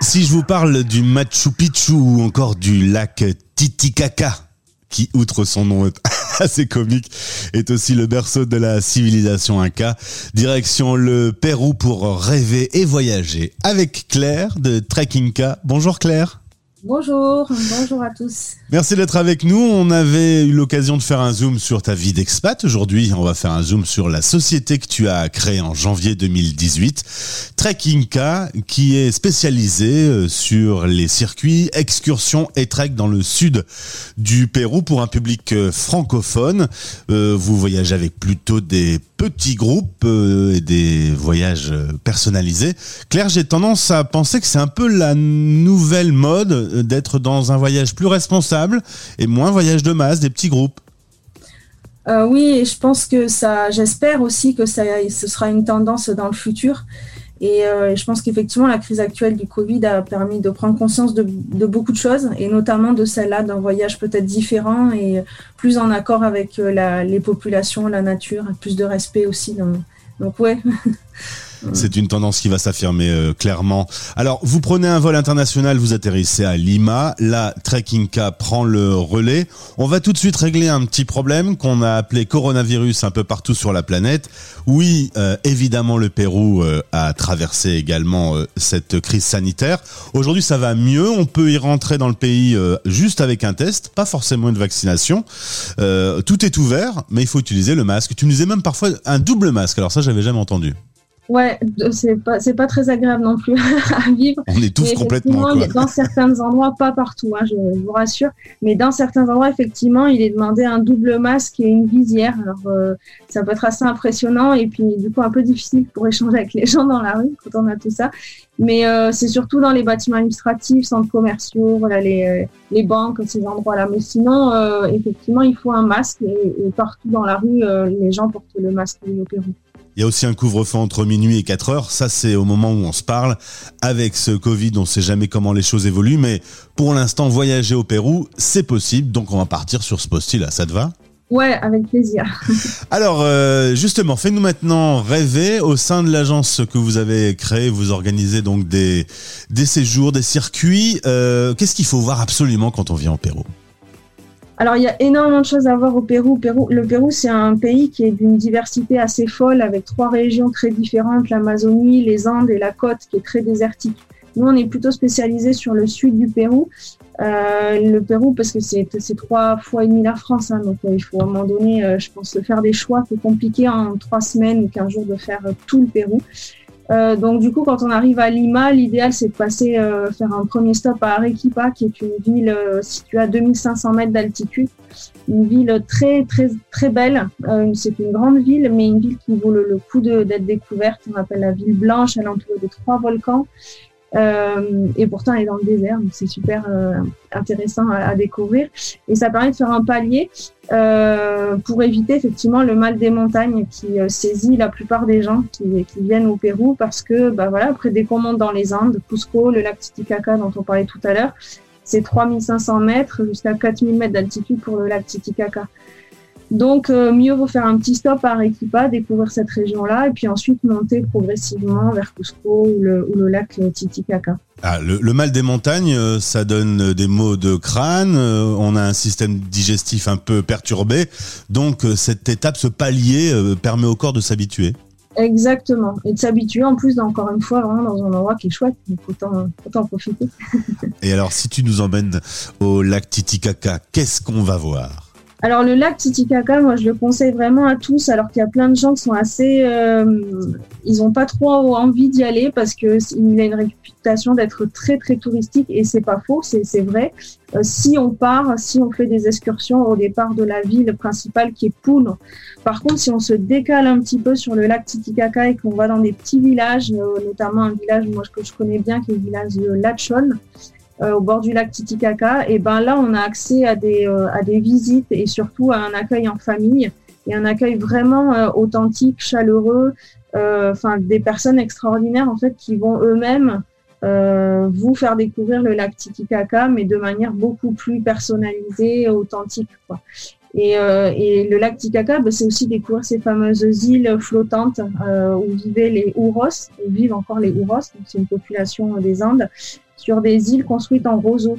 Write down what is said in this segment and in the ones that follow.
Si je vous parle du Machu Picchu ou encore du lac Titicaca, qui, outre son nom assez comique, est aussi le berceau de la civilisation inca. Direction le Pérou pour rêver et voyager avec Claire de Trekkinka. Bonjour Claire. Bonjour, bonjour à tous. Merci d'être avec nous. On avait eu l'occasion de faire un zoom sur ta vie d'expat. Aujourd'hui, on va faire un zoom sur la société que tu as créée en janvier 2018, Trekkinka, qui est spécialisée euh, sur les circuits, excursions et trek dans le sud du Pérou pour un public euh, francophone. Euh, vous voyagez avec plutôt des petits groupes et des voyages personnalisés. Claire, j'ai tendance à penser que c'est un peu la nouvelle mode d'être dans un voyage plus responsable et moins voyage de masse, des petits groupes. Euh, oui, je pense que ça, j'espère aussi que ça, ce sera une tendance dans le futur. Et euh, je pense qu'effectivement, la crise actuelle du Covid a permis de prendre conscience de, beaucoup de choses, et notamment de celle-là, d'un voyage peut-être différent et plus en accord avec euh, les populations, la nature, plus de respect aussi. Donc, donc ouais. C'est une tendance qui va s'affirmer euh, clairement. Alors, vous prenez un vol international, vous atterrissez à Lima. Là, Trekkinka prend le relais. On va tout de suite régler un petit problème qu'on a appelé coronavirus un peu partout sur la planète. Oui, euh, évidemment, le Pérou euh, a traversé également cette crise sanitaire. Aujourd'hui, ça va mieux. On peut y rentrer dans le pays juste avec un test, pas forcément une vaccination. tout est ouvert, mais il faut utiliser le masque. Tu me disais même parfois un double masque. Alors ça, j'avais jamais entendu. Ouais, c'est pas c'est pas très agréable non plus à vivre. On est tous complètement quoi. Dans certains endroits, pas partout, hein, je, vous rassure, mais dans certains endroits, effectivement, il est demandé un double masque et une visière. Alors euh, ça peut être assez impressionnant et puis du coup un peu difficile pour échanger avec les gens dans la rue quand on a tout ça. Mais euh, c'est surtout dans les bâtiments administratifs, centres commerciaux, voilà, les, euh, les banques, ces endroits-là. Mais sinon, effectivement, il faut un masque et, partout dans la rue, les gens portent le masque au Pérou. Il y a aussi un couvre-feu entre minuit et 4 heures. Ça, c'est au moment où on se parle. Avec ce Covid, on ne sait jamais comment les choses évoluent. Mais pour l'instant, voyager au Pérou, c'est possible. Donc, on va partir sur ce post-là. Ça te va? Ouais, avec plaisir. Alors, euh, justement, fais-nous maintenant rêver. Au sein de l'agence que vous avez créée, vous organisez donc des, des séjours, des circuits. Euh, qu'est-ce qu'il faut voir absolument quand on vient au Pérou? Alors, il y a énormément de choses à voir au Pérou. Le Pérou, c'est un pays qui est d'une diversité assez folle, avec trois régions très différentes, l'Amazonie, les Andes et la côte, qui est très désertique. Nous, on est plutôt spécialisé sur le sud du Pérou. Euh, le Pérou, parce que c'est trois fois et demi la France, hein, donc euh, il faut à un moment donné, euh, je pense, faire des choix. C'est compliqué en trois semaines ou quinze jours de faire tout le Pérou. Euh, donc du coup, quand on arrive à Lima, l'idéal c'est de passer euh, faire un premier stop à Arequipa, qui est une ville euh, située à 2500 mètres d'altitude, une ville très très très belle. C'est une grande ville, mais une ville qui vaut le, le coup d'être découverte. On appelle la ville blanche. Elle est entourée de trois volcans. Euh, et pourtant, elle est dans le désert, donc c'est super euh, intéressant à, découvrir. Et ça permet de faire un palier euh, pour éviter effectivement le mal des montagnes qui saisit la plupart des gens qui, qui, viennent au Pérou parce que, bah voilà, après dès qu'on monte dans les Andes, Cusco, le lac Titicaca dont on parlait tout à l'heure, c'est 3500 mètres jusqu'à 4000 mètres d'altitude pour le lac Titicaca. Donc, euh, mieux vaut faire un petit stop à Arequipa, découvrir cette région-là, et puis ensuite monter progressivement vers Cusco ou le, lac Titicaca. Ah, le, mal des montagnes, euh, ça donne des maux de crâne, euh, on a un système digestif un peu perturbé, donc cette étape, ce palier, permet au corps de s'habituer. Exactement, et de s'habituer en plus, encore une fois, vraiment dans un endroit qui est chouette, donc autant, autant en profiter. et alors, si tu nous emmènes au lac Titicaca, qu'est-ce qu'on va voir? Alors le lac Titicaca, moi je le conseille vraiment à tous, alors qu'il y a plein de gens qui sont assez, euh, ils ont pas trop envie d'y aller parce que il a une réputation d'être très très touristique et c'est pas faux, c'est vrai. Euh, si on part, si on fait des excursions au départ de la ville principale qui est Poul, par contre si on se décale un petit peu sur le lac Titicaca et qu'on va dans des petits villages, euh, notamment un village que je connais bien qui est le village de Lachol, euh, au bord du lac Titicaca, et ben là on a accès à des euh, à des visites et surtout à un accueil en famille et un accueil vraiment euh, authentique, chaleureux, enfin des personnes extraordinaires en fait qui vont eux-mêmes vous faire découvrir le lac Titicaca, mais de manière beaucoup plus personnalisée, authentique. Quoi. Et, euh, et le lac Titicaca, bah, c'est aussi découvrir ces fameuses îles flottantes euh, où vivaient les Ouros, où vivent encore les Ouros, donc c'est une population des Andes, sur des îles construites en roseaux.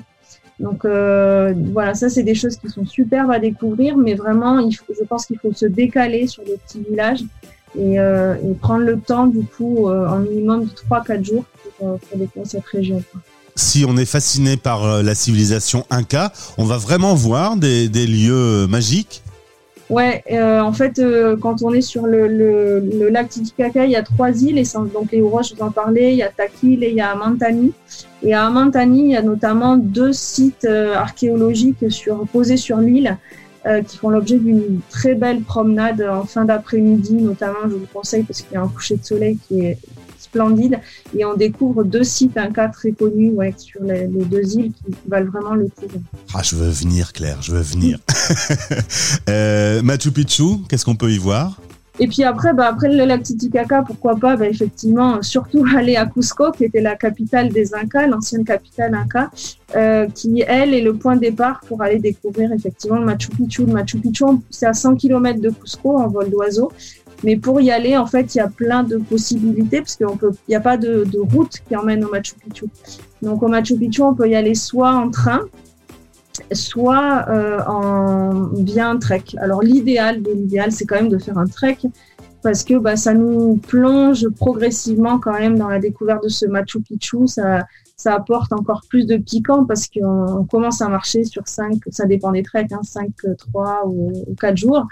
Donc euh, voilà, ça c'est des choses qui sont superbes à découvrir, mais vraiment, je pense qu'il faut se décaler sur les petits villages et, euh, et prendre le temps du coup euh, en minimum de 3-4 jours pour, euh, pour découvrir cette région. Si on est fasciné par euh, la civilisation Inca, on va vraiment voir des, des lieux magiques Ouais, euh, en fait, euh, quand on est sur le, le, le, lac Titicaca, il y a trois îles, et donc les Ouroches, je vous en parlais, il y a Taquil et il y a Amantani. Et à Amantani, il y a notamment deux sites euh, archéologiques sur, posés sur l'île euh, qui font l'objet d'une très belle promenade en fin d'après-midi, notamment, je vous conseille, parce qu'il y a un coucher de soleil qui est splendide. Et on découvre deux sites un cas très connus ouais, sur les, les, deux îles qui valent vraiment le coup. Ah, je veux venir, Claire, je veux venir. euh, Machu Picchu, qu'est-ce qu'on peut y voir? Et puis après, bah, après le lac Titicaca, pourquoi pas, bah, effectivement, surtout aller à Cusco, qui était la capitale des Incas, l'ancienne capitale Inca, euh, qui, elle, est le point de départ pour aller découvrir effectivement le Machu Picchu. Le Machu Picchu, c'est à 100 km de Cusco en vol d'oiseau. Mais pour y aller, en fait, il y a plein de possibilités parce n'y a pas de, de, route qui emmène au Machu Picchu. Donc au Machu Picchu, on peut y aller soit en train, soit euh, en trek. Alors l'idéal de l'idéal, c'est quand même de faire un trek parce que bah, ça nous plonge progressivement quand même dans la découverte de ce Machu Picchu. Ça, ça apporte encore plus de piquant parce qu'on commence à marcher sur 5, ça dépend des treks, hein, 5, 3 ou, ou 4 jours.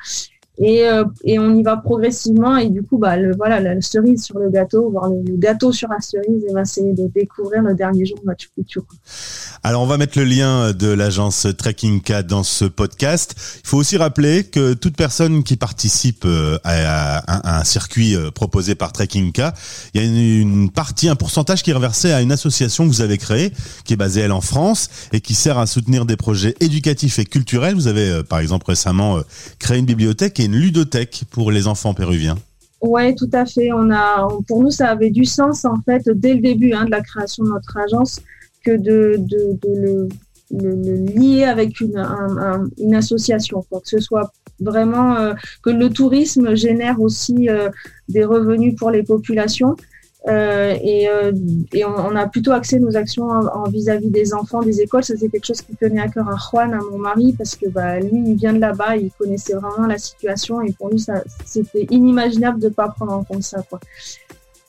Et, euh, et, on y va progressivement et du coup bah le voilà la cerise sur le gâteau voire le, gâteau sur la cerise et ben c'est de découvrir le dernier jour de Machu Picchu. Alors on va mettre le lien de l'agence Trekking K dans ce podcast. Il faut aussi rappeler que toute personne qui participe euh, à un circuit euh, proposé par Trekking K, il y a une, une, partie un pourcentage qui est reversé à une association que vous avez créée qui est basée elle en France et qui sert à soutenir des projets éducatifs et culturels. Vous avez par exemple récemment créé une bibliothèque et une ludothèque pour les enfants péruviens. Oui, tout à fait. On a, pour nous, ça avait du sens en fait dès le début hein, de la création de notre agence que de, le, lier avec une, un, un, une association, quoi. que ce soit vraiment euh, que le tourisme génère aussi euh, des revenus pour les populations. Euh, et, euh, on, a plutôt axé nos actions en vis-à-vis -vis des enfants des écoles. Ça, c'est quelque chose qui tenait à cœur à Juan, à mon mari, parce que bah, lui, il vient de là-bas, il connaissait vraiment la situation, et pour lui, c'était inimaginable de pas prendre en compte ça. Quoi.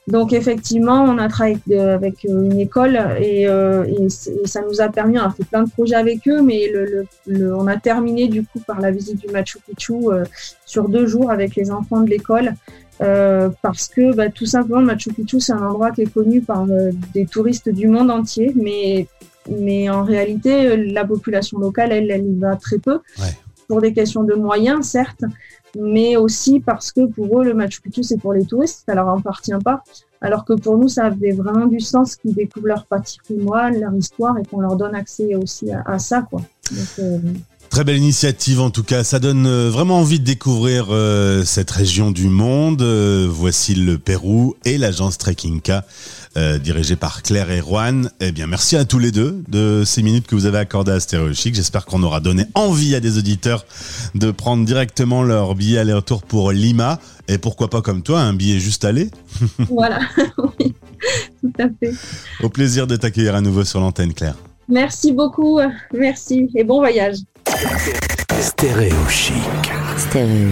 Donc effectivement, on a travaillé avec euh, une école et, euh, et, ça nous a permis, on a fait plein de projets avec eux, mais le, le, le, on a terminé du coup par la visite du Machu Picchu euh, sur deux jours avec les enfants de l'école. Euh, parce que bah, tout simplement Machu Picchu c'est un endroit qui est connu par euh, des touristes du monde entier, mais mais en réalité la population locale elle elle y va très peu. Pour des questions de moyens certes, mais aussi parce que pour eux le Machu Picchu c'est pour les touristes, ça leur appartient pas, alors que pour nous ça avait vraiment du sens qu'ils découvrent leur patrimoine, leur histoire et qu'on leur donne accès aussi à, ça quoi. Euh, Très belle initiative en tout cas, ça donne euh, vraiment envie de découvrir euh, cette région du monde. Voici le Pérou et l'agence Trekking K euh, dirigée par Claire et Juan. Eh bien merci à tous les deux de ces minutes que vous avez accordées à Stéréo Chic. J'espère qu'on aura donné envie à des auditeurs de prendre directement leur billet aller-retour pour Lima et pourquoi pas comme toi un billet juste aller. Voilà, oui, tout à fait. Au plaisir de t'accueillir à nouveau sur l'antenne Claire. Merci beaucoup, merci et bon voyage. Stéréo chic. Stéréo.